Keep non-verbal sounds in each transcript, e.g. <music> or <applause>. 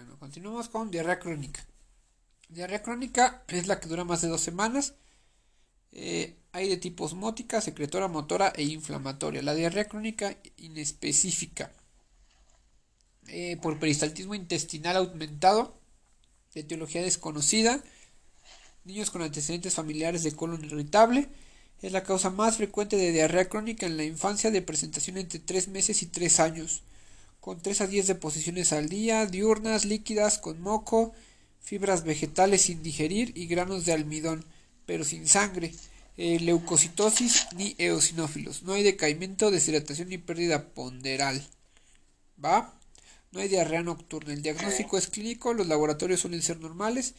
Bueno, continuamos con diarrea crónica. Diarrea crónica es la que dura más de dos semanas. Eh, hay de tipo osmótica, secretora, motora e inflamatoria. La diarrea crónica inespecífica eh, por peristaltismo intestinal aumentado, de etiología desconocida, niños con antecedentes familiares de colon irritable, es la causa más frecuente de diarrea crónica en la infancia de presentación entre 3 meses y 3 años, con 3 a 10 deposiciones al día, diurnas, líquidas, con moco, fibras vegetales sin digerir y granos de almidón, pero sin sangre, eh, leucocitosis ni eosinófilos. No hay decaimiento, deshidratación ni pérdida ponderal. ¿Va? No hay diarrea nocturna. El diagnóstico es clínico, los laboratorios suelen ser normales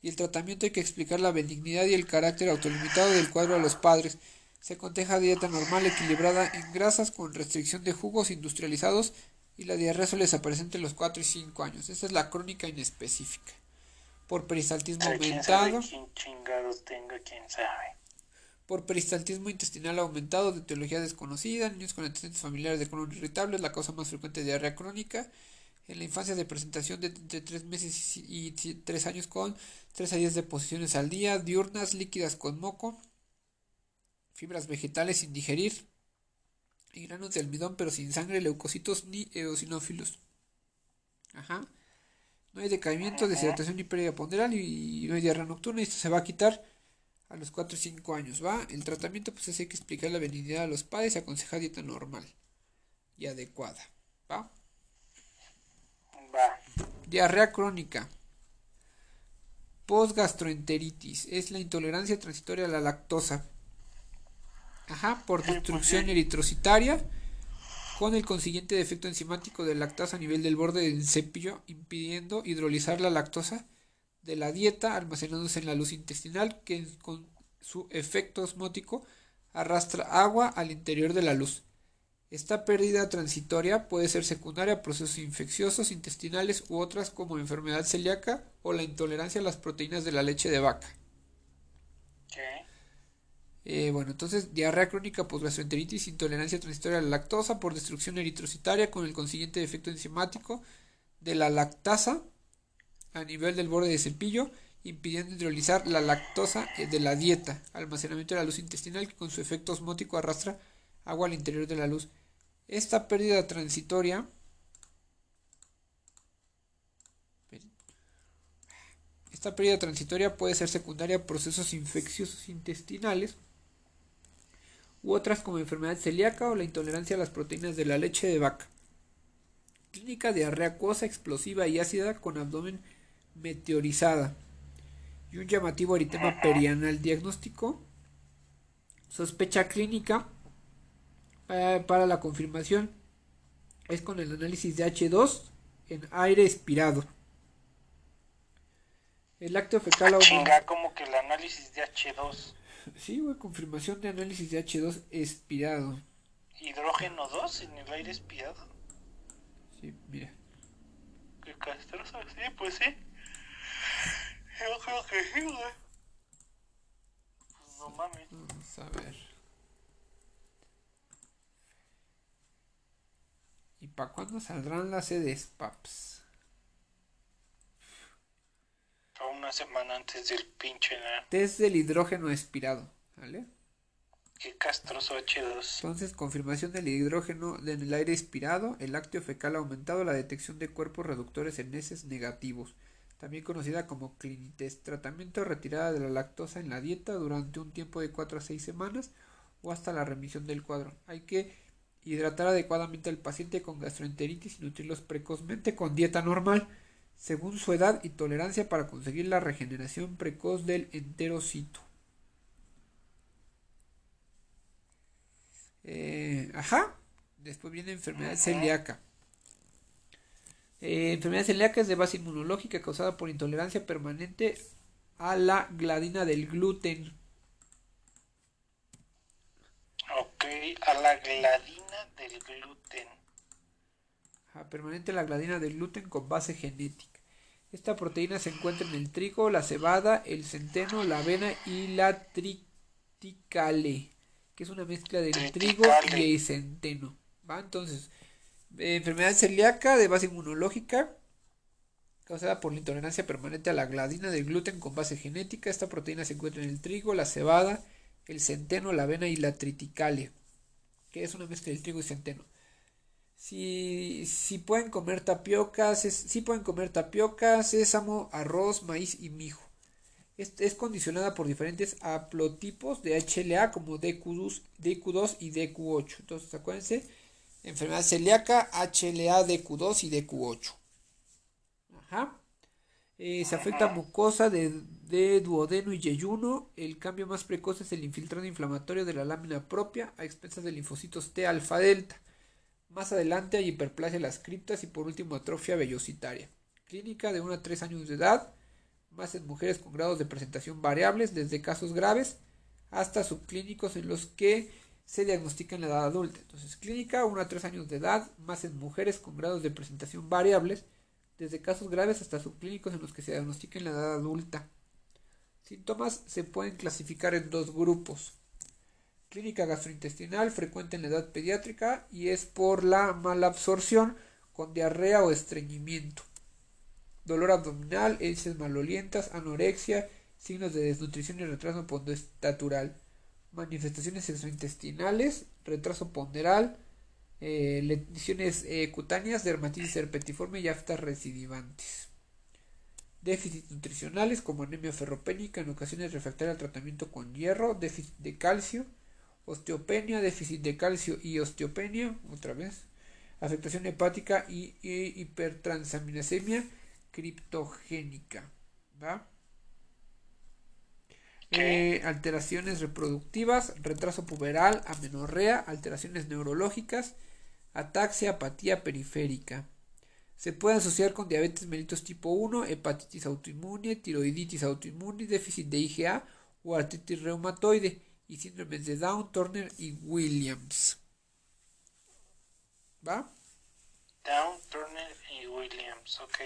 y el tratamiento hay que explicar la benignidad y el carácter autolimitado del cuadro a los padres. Se aconseja dieta normal equilibrada en grasas con restricción de jugos industrializados y la diarrea suele desaparecer entre los 4 y 5 años. Esa es la crónica inespecífica. Por peristaltismo aumentado. tenga, quién sabe. Por peristaltismo intestinal aumentado de etiología desconocida, niños con antecedentes familiares de colon irritable es la causa más frecuente de diarrea crónica en la infancia de presentación de entre 3 meses y 3 años con 3 a 10 deposiciones al día, diurnas, líquidas con moco, fibras vegetales sin digerir y granos de almidón pero sin sangre, leucocitos ni eosinófilos. Ajá. No hay decaimiento, deshidratación ni pérdida ponderal y no hay diarrea nocturna y esto se va a quitar a los 4 o 5 años, ¿va? El tratamiento pues es hay que explicar la benignidad a los padres y aconseja dieta normal y adecuada, ¿va? Diarrea crónica. Postgastroenteritis. Es la intolerancia transitoria a la lactosa. Ajá, por pues destrucción eritrocitaria. Con el consiguiente defecto enzimático de lactasa a nivel del borde del cepillo, impidiendo hidrolizar la lactosa de la dieta, almacenándose en la luz intestinal, que con su efecto osmótico arrastra agua al interior de la luz. Esta pérdida transitoria puede ser secundaria a procesos infecciosos intestinales u otras como enfermedad celíaca o la intolerancia a las proteínas de la leche de vaca. Eh, bueno, entonces diarrea crónica gastroenteritis, intolerancia transitoria a la lactosa por destrucción eritrocitaria con el consiguiente efecto enzimático de la lactasa a nivel del borde de cepillo, impidiendo hidrolizar la lactosa eh, de la dieta, almacenamiento de la luz intestinal que con su efecto osmótico arrastra agua al interior de la luz. Esta pérdida transitoria Esta pérdida transitoria puede ser secundaria a procesos infecciosos intestinales u otras como enfermedad celíaca o la intolerancia a las proteínas de la leche de vaca. Clínica diarrea acuosa explosiva y ácida con abdomen meteorizada y un llamativo eritema perianal diagnóstico. Sospecha clínica para la confirmación es con el análisis de H2 en aire expirado. El lácteo fecal Chinga, como que el análisis de H2. Sí, güey, confirmación de análisis de H2 expirado. ¿Hidrógeno 2 en el aire expirado? Sí, mira. Qué castroso, sí, pues sí. Yo creo que sí, güey. Pues no mames. Vamos a ver. ¿Y para cuándo saldrán las sedes, paps? A una semana antes del pinche Test del hidrógeno expirado, ¿vale? Qué castroso H2. Entonces, confirmación del hidrógeno en el aire expirado, el lácteo fecal aumentado, la detección de cuerpos reductores en heces negativos, también conocida como clinitest. Tratamiento retirada de la lactosa en la dieta durante un tiempo de 4 a 6 semanas o hasta la remisión del cuadro. Hay que hidratar adecuadamente al paciente con gastroenteritis y nutrirlos precozmente con dieta normal según su edad y tolerancia para conseguir la regeneración precoz del enterocito. Eh, ajá. Después viene enfermedad celíaca. Eh, enfermedad celíaca es de base inmunológica causada por intolerancia permanente a la gladina del gluten. Ok, a la gladina del gluten. permanente la gladina del gluten con base genética. Esta proteína se encuentra en el trigo, la cebada, el centeno, la avena y la triticale, que es una mezcla del trigo y el centeno. ¿Va? Entonces, enfermedad celíaca de base inmunológica causada por la intolerancia permanente a la gladina del gluten con base genética. Esta proteína se encuentra en el trigo, la cebada, el centeno, la avena y la triticalia, que es una mezcla del trigo y centeno. Si, si pueden comer tapiocas, si pueden comer tapioca, sésamo, arroz, maíz y mijo. Es, es, condicionada por diferentes haplotipos de HLA como DQ2, DQ2 y DQ8. Entonces, acuérdense, enfermedad celíaca, HLA, DQ2 y DQ8. Ajá. Eh, se afecta mucosa de, de, duodeno y yeyuno. El cambio más precoz es el infiltrado inflamatorio de la lámina propia a expensas de linfocitos T alfa delta. Más adelante hay hiperplasia de las criptas y por último atrofia vellositaria. Clínica de 1 a 3 años de edad, más en mujeres con grados de presentación variables, desde casos graves hasta subclínicos en los que se diagnostica en la edad adulta. Entonces, clínica 1 a 3 años de edad, más en mujeres con grados de presentación variables, desde casos graves hasta subclínicos en los que se diagnostica en la edad adulta. Síntomas se pueden clasificar en dos grupos. Clínica gastrointestinal frecuente en la edad pediátrica y es por la mala absorción con diarrea o estreñimiento. Dolor abdominal, heces malolientas, anorexia, signos de desnutrición y retraso ponderostatural. Manifestaciones gastrointestinales, retraso ponderal, eh, lesiones eh, cutáneas, dermatitis herpetiforme y aftas recidivantes. Déficits nutricionales como anemia ferropénica, en ocasiones refractaria al tratamiento con hierro, déficit de calcio, osteopenia, déficit de calcio y osteopenia, otra vez, afectación hepática y, y hipertransaminasemia criptogénica, ¿va? Eh, alteraciones reproductivas, retraso puberal, amenorrea, alteraciones neurológicas, ataxia, apatía periférica. Se puede asociar con diabetes mellitus tipo 1, hepatitis autoinmune, tiroiditis autoinmune, déficit de IgA o artritis reumatoide y síndromes de Down, Turner y Williams. ¿Va? Down, Turner y Williams, ok.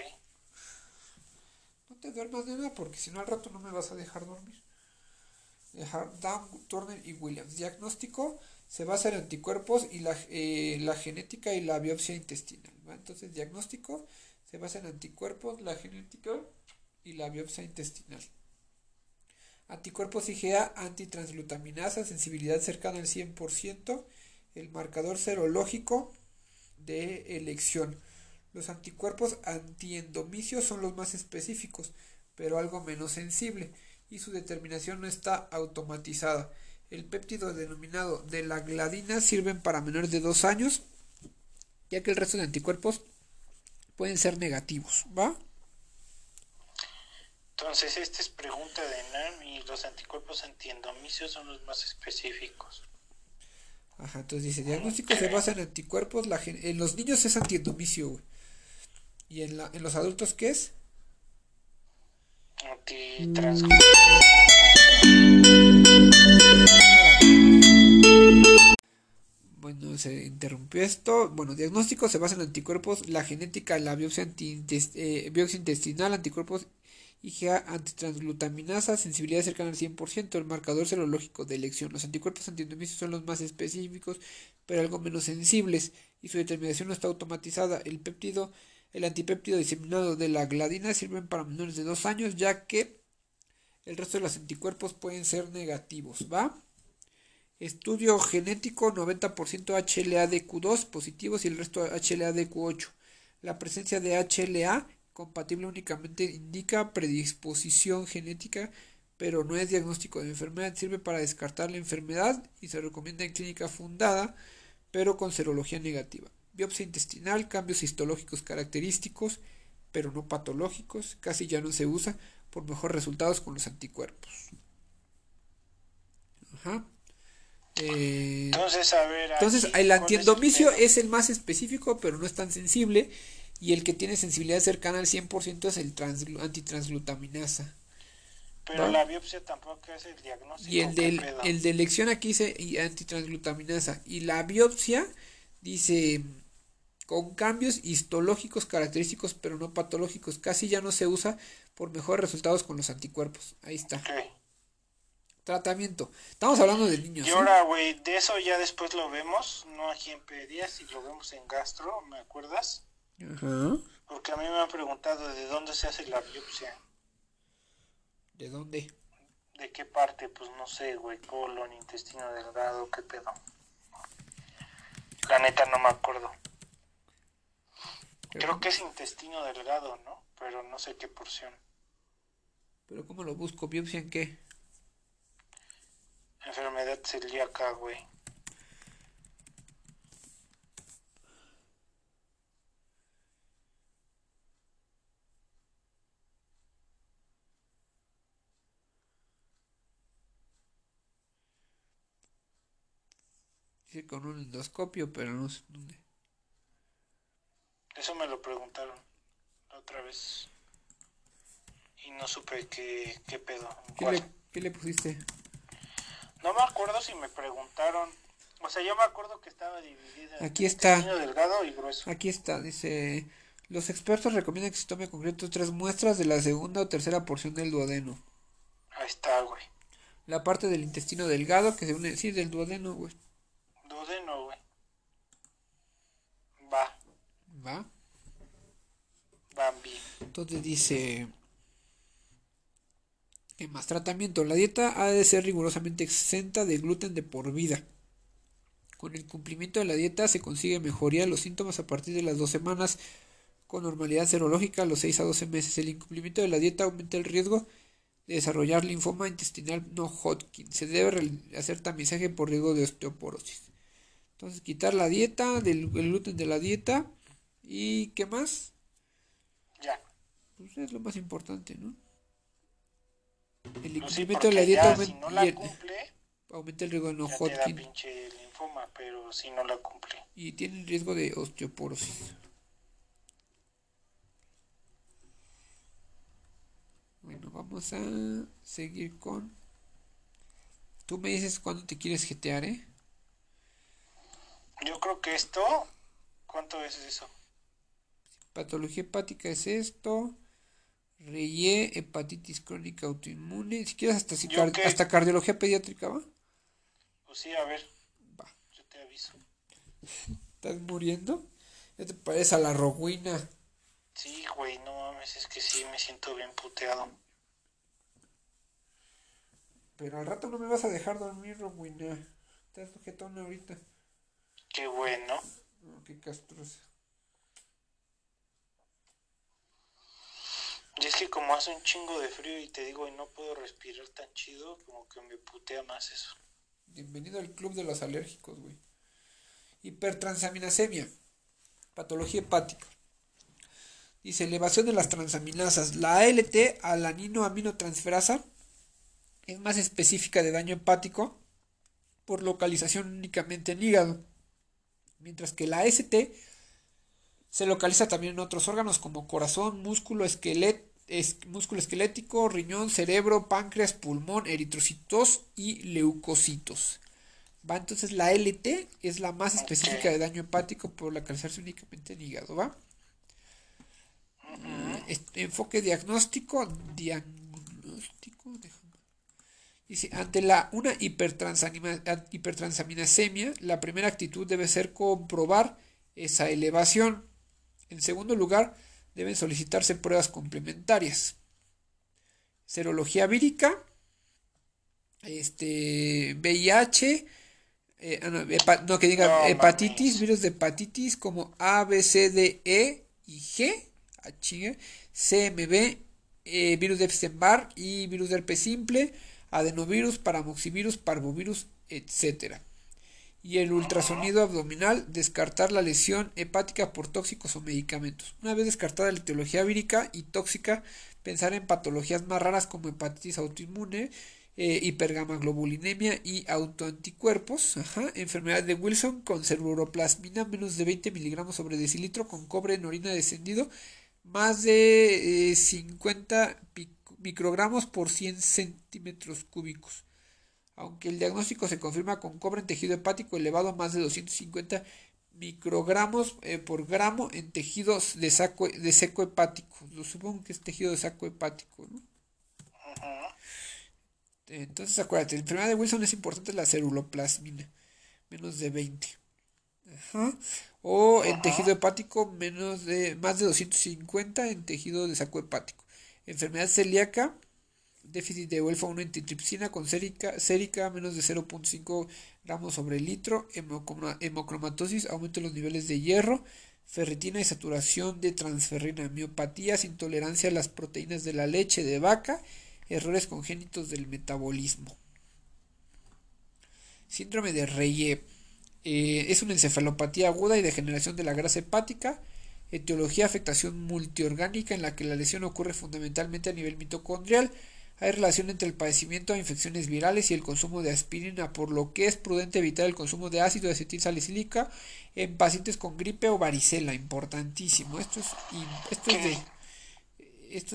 No te duermas de nada porque si no al rato no me vas a dejar dormir. Dejar Down, Turner y Williams. Diagnóstico se basa en anticuerpos y la, eh, la genética y la biopsia intestinal. ¿va? Entonces, diagnóstico se basa en anticuerpos, la genética y la biopsia intestinal. Anticuerpos IgA, antitransglutaminasa, sensibilidad cercana al 100%, el marcador serológico de elección. Los anticuerpos antiendomicios son los más específicos, pero algo menos sensible, y su determinación no está automatizada. El péptido denominado de la gladina sirven para menores de 2 años, ya que el resto de anticuerpos pueden ser negativos, ¿va? Entonces, esta es pregunta de NAM y los anticuerpos antiendomicios son los más específicos. Ajá, entonces dice, diagnóstico se basa en anticuerpos, la en los niños es antiendomicio, güey. ¿Y en, la, en los adultos qué es? Antitrans. Bueno, se interrumpió esto. Bueno, diagnóstico se basa en anticuerpos, la genética, la biopsia, eh, biopsia intestinal, anticuerpos IgA antitransglutaminasa, sensibilidad cercana al 100%, el marcador serológico de elección. Los anticuerpos antiendomicios son los más específicos, pero algo menos sensibles, y su determinación no está automatizada. El péptido, el antipéptido diseminado de la gladina sirven para menores de 2 años, ya que el resto de los anticuerpos pueden ser negativos, ¿va? Estudio genético 90% HLA-DQ2 positivos y el resto HLA-DQ8. La presencia de HLA compatible únicamente indica predisposición genética, pero no es diagnóstico de enfermedad. Sirve para descartar la enfermedad y se recomienda en clínica fundada, pero con serología negativa. Biopsia intestinal, cambios histológicos característicos, pero no patológicos. Casi ya no se usa por mejores resultados con los anticuerpos. Ajá. Eh, entonces, a ver, entonces el ¿cuál es antiendomicio es el más específico, pero no es tan sensible. Y el que tiene sensibilidad cercana al 100% es el transglu- antitransglutaminasa. Pero ¿va? la biopsia tampoco es el diagnóstico. Y el el de elección aquí dice antitransglutaminasa. Y la biopsia dice con cambios histológicos característicos, pero no patológicos. Casi ya no se usa por mejores resultados con los anticuerpos. Ahí está. Tratamiento. Estamos hablando de niños. Y ¿eh? ahora, güey, de eso ya después lo vemos, no aquí en pedias, y lo vemos en gastro, ¿me acuerdas? Ajá. Porque a mí me han preguntado de dónde se hace la biopsia. ¿De dónde? ¿De qué parte? Pues no sé, güey. Colon, intestino delgado, qué pedo. La neta no me acuerdo. Creo que es intestino delgado, ¿no? Pero no sé qué porción. ¿Pero cómo lo busco? ¿Biopsia en qué? Enfermedad celíaca, güey. Dice con un endoscopio, pero no sé dónde. Eso me lo preguntaron la otra vez. Y no supe qué, qué pedo. ¿Qué le, qué le pusiste? No me acuerdo si me preguntaron. O sea, yo me acuerdo que estaba dividida. Aquí está. intestino delgado y grueso. Aquí está, dice... Los expertos recomiendan que se tome en concreto tres muestras de la segunda o tercera porción del duodeno. Ahí está, güey. La parte del intestino delgado que se une... Sí, del duodeno, güey. Duodeno, güey. Va, ¿Va? Bambi. Entonces dice... ¿Qué más? Tratamiento. La dieta ha de ser rigurosamente exenta de gluten de por vida. Con el cumplimiento de la dieta se consigue mejoría de los síntomas a partir de las dos semanas con normalidad serológica a los 6 a 12 meses. El incumplimiento de la dieta aumenta el riesgo de desarrollar linfoma intestinal no Hodgkin. Se debe hacer tamizaje por riesgo de osteoporosis. Entonces, quitar la dieta, del el gluten de la dieta. ¿Y qué más? Ya. Pues es lo más importante, ¿no? El Pues sí, incumplimiento de la dieta aumenta, si no la cumple, aumenta el riesgo de no ya te da Hodgkin pinche linfoma, pero si no la cumple. y tiene el riesgo de osteoporosis. Bueno, vamos a seguir con... Tú me dices cuándo te quieres jetear, ¿eh? Yo creo que esto, ¿cuánto es eso? Patología hepática es esto. Reye, hepatitis crónica autoinmune. Si quieres hasta, si ¿Yo car- qué? hasta cardiología pediátrica, ¿va? Pues sí, a ver, Va. yo te aviso. ¿Estás muriendo? ¿Ya te parece a la roguina? Sí, güey, no mames, es que sí me siento bien puteado. Pero al rato no me vas a dejar dormir, roguina. Estás sujetona ahorita. Qué bueno. Oh, qué castrosa. Y es que como hace un chingo de frío y te digo, y no puedo respirar tan chido, como que me putea más eso. Bienvenido al club de los alérgicos, güey. Hipertransaminasemia. Patología hepática. Dice elevación de las transaminasas. La ALT, alanino-aminotransferasa, es más específica de daño hepático por localización únicamente en hígado. Mientras que la ST se localiza también en otros órganos como corazón, músculo, esquelet, es- músculo esquelético, riñón, cerebro, páncreas, pulmón, eritrocitos y leucocitos. ¿Va? Entonces la LT es la más específica de daño hepático por localizarse únicamente en hígado, ¿va? Este, enfoque diagnóstico, diagnóstico, déjame. Dice, ante la, una hipertransaminasemia, la primera actitud debe ser comprobar esa elevación. En segundo lugar, deben solicitarse pruebas complementarias. Serología vírica, este, VIH, eh, ah, no, hepa- no, que diga hepatitis, virus de hepatitis como A, B, C, D, E y G, ah, chinga, CMV, eh, virus de Epstein-Barr y virus de herpes simple, adenovirus, paramoxivirus, parvovirus, etcétera. Y el ultrasonido abdominal, descartar la lesión hepática por tóxicos o medicamentos. Una vez descartada la etiología vírica y tóxica, pensar en patologías más raras como hepatitis autoinmune, eh, hipergamaglobulinemia y autoanticuerpos, ajá, enfermedad de Wilson con ceruroplasmina menos de 20 miligramos sobre decilitro con cobre en orina descendido, más de eh, 50 pic- microgramos por 100 centímetros cúbicos. Aunque el diagnóstico se confirma con cobre en tejido hepático elevado a más de 250 microgramos eh, por gramo en tejidos de, saco, de seco hepático. Lo supongo que es tejido de saco hepático, ¿no? Entonces acuérdate, la enfermedad de Wilson es importante la ceruloplasmina, menos de 20. Ajá. o en tejido hepático menos de más de 250 en tejido de saco hepático. Enfermedad celíaca, déficit de Wolfa 1 antitripsina con sérica, sérica menos de 0.5 gramos sobre litro, hemocromatosis, aumento de los niveles de hierro, ferritina y saturación de transferrina, miopatías, intolerancia a las proteínas de la leche de vaca, errores congénitos del metabolismo. Síndrome de Reye eh, es una encefalopatía aguda y degeneración de la grasa hepática. Etiología, afectación multiorgánica en la que la lesión ocurre fundamentalmente a nivel mitocondrial. Hay relación entre el padecimiento de infecciones virales y el consumo de aspirina, por lo que es prudente evitar el consumo de ácido de acetilsalicílica en pacientes con gripe o varicela. Importantísimo. Esto es,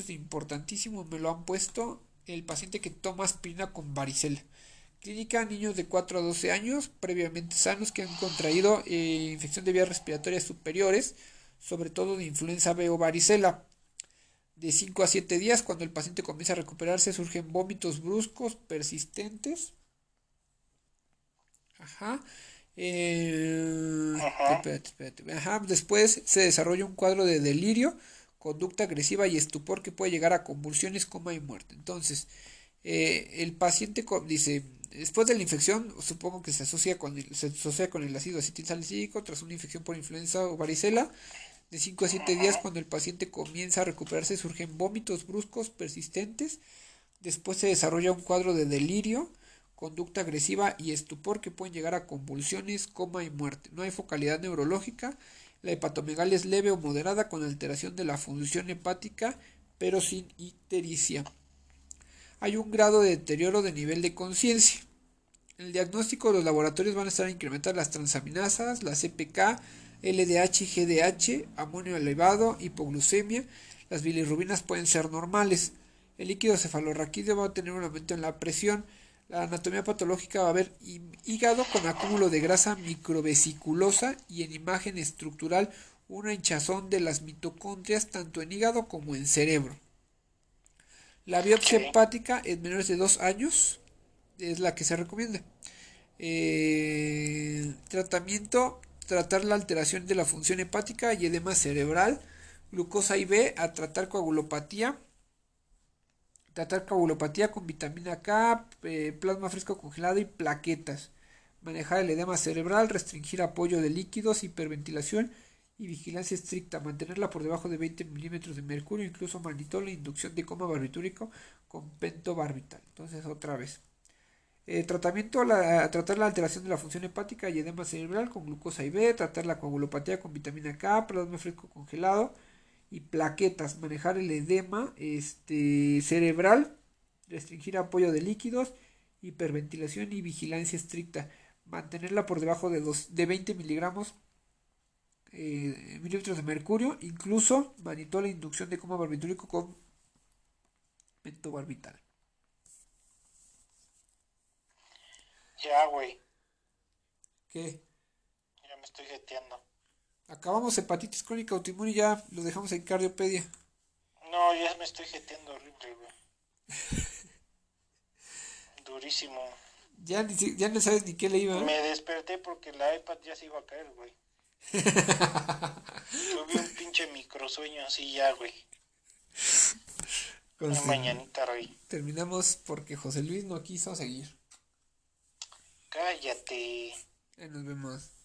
de, importantísimo. Me lo han puesto el paciente que toma aspirina con varicela. Clínica, niños de 4 a 12 años, previamente sanos, que han contraído eh, infección de vías respiratorias superiores, sobre todo de influenza B o varicela. De 5 a 7 días, cuando el paciente comienza a recuperarse, surgen vómitos bruscos, persistentes. Ajá. Eh, espérate, espérate. Ajá. Después se desarrolla un cuadro de delirio, conducta agresiva y estupor que puede llegar a convulsiones, coma y muerte. Entonces, eh, el paciente dice, Después de la infección, supongo que se asocia con el, se asocia con el ácido acetilsalicílico tras una infección por influenza o varicela. De 5 a 7 días, cuando el paciente comienza a recuperarse, surgen vómitos bruscos persistentes. Después se desarrolla un cuadro de delirio, conducta agresiva y estupor que pueden llegar a convulsiones, coma y muerte. No hay focalidad neurológica. La hepatomegalia es leve o moderada con alteración de la función hepática, pero sin ictericia hay un grado de deterioro de nivel de conciencia. En el diagnóstico, los laboratorios van a estar a incrementar las transaminasas, la CPK, LDH y GDH, amonio elevado, hipoglucemia. Las bilirrubinas pueden ser normales. El líquido cefalorraquídeo va a tener un aumento en la presión. La anatomía patológica va a haber hígado con acúmulo de grasa microvesiculosa y en imagen estructural una hinchazón de las mitocondrias tanto en hígado como en cerebro. La biopsia hepática en menores de 2 años es la que se recomienda. Eh, tratamiento, tratar la alteración de la función hepática y edema cerebral. Glucosa IV a tratar coagulopatía. Tratar coagulopatía con vitamina K, eh, plasma fresco congelado y plaquetas. Manejar el edema cerebral, restringir apoyo de líquidos, hiperventilación y vigilancia estricta, mantenerla por debajo de 20 milímetros de mercurio, incluso manitol inducción de coma barbitúrico con pentobarbital. Entonces, otra vez. Eh, tratamiento, la, tratar la alteración de la función hepática y edema cerebral con glucosa IV, tratar la coagulopatía con vitamina K, plasma fresco congelado y plaquetas, manejar el edema este, cerebral, restringir apoyo de líquidos, hiperventilación y vigilancia estricta, mantenerla por debajo de, dos, de 20 miligramos eh, milímetros de mercurio, incluso manitó la inducción de coma barbitúrico con pentobarbital. Ya, güey. ¿Qué? Ya me estoy jeteando. Acabamos hepatitis crónica autoinmune y ya lo dejamos en cardiopedia. No, ya me estoy jeteando horrible, güey. <laughs> Durísimo. Ya, ni, ya no sabes ni qué le iba. Me desperté porque la iPad ya se iba a caer, güey. <laughs> Tuve un pinche microsueño así ya, güey. Una mañanita, rey. Terminamos porque José Luis no quiso seguir. Cállate. Nos vemos.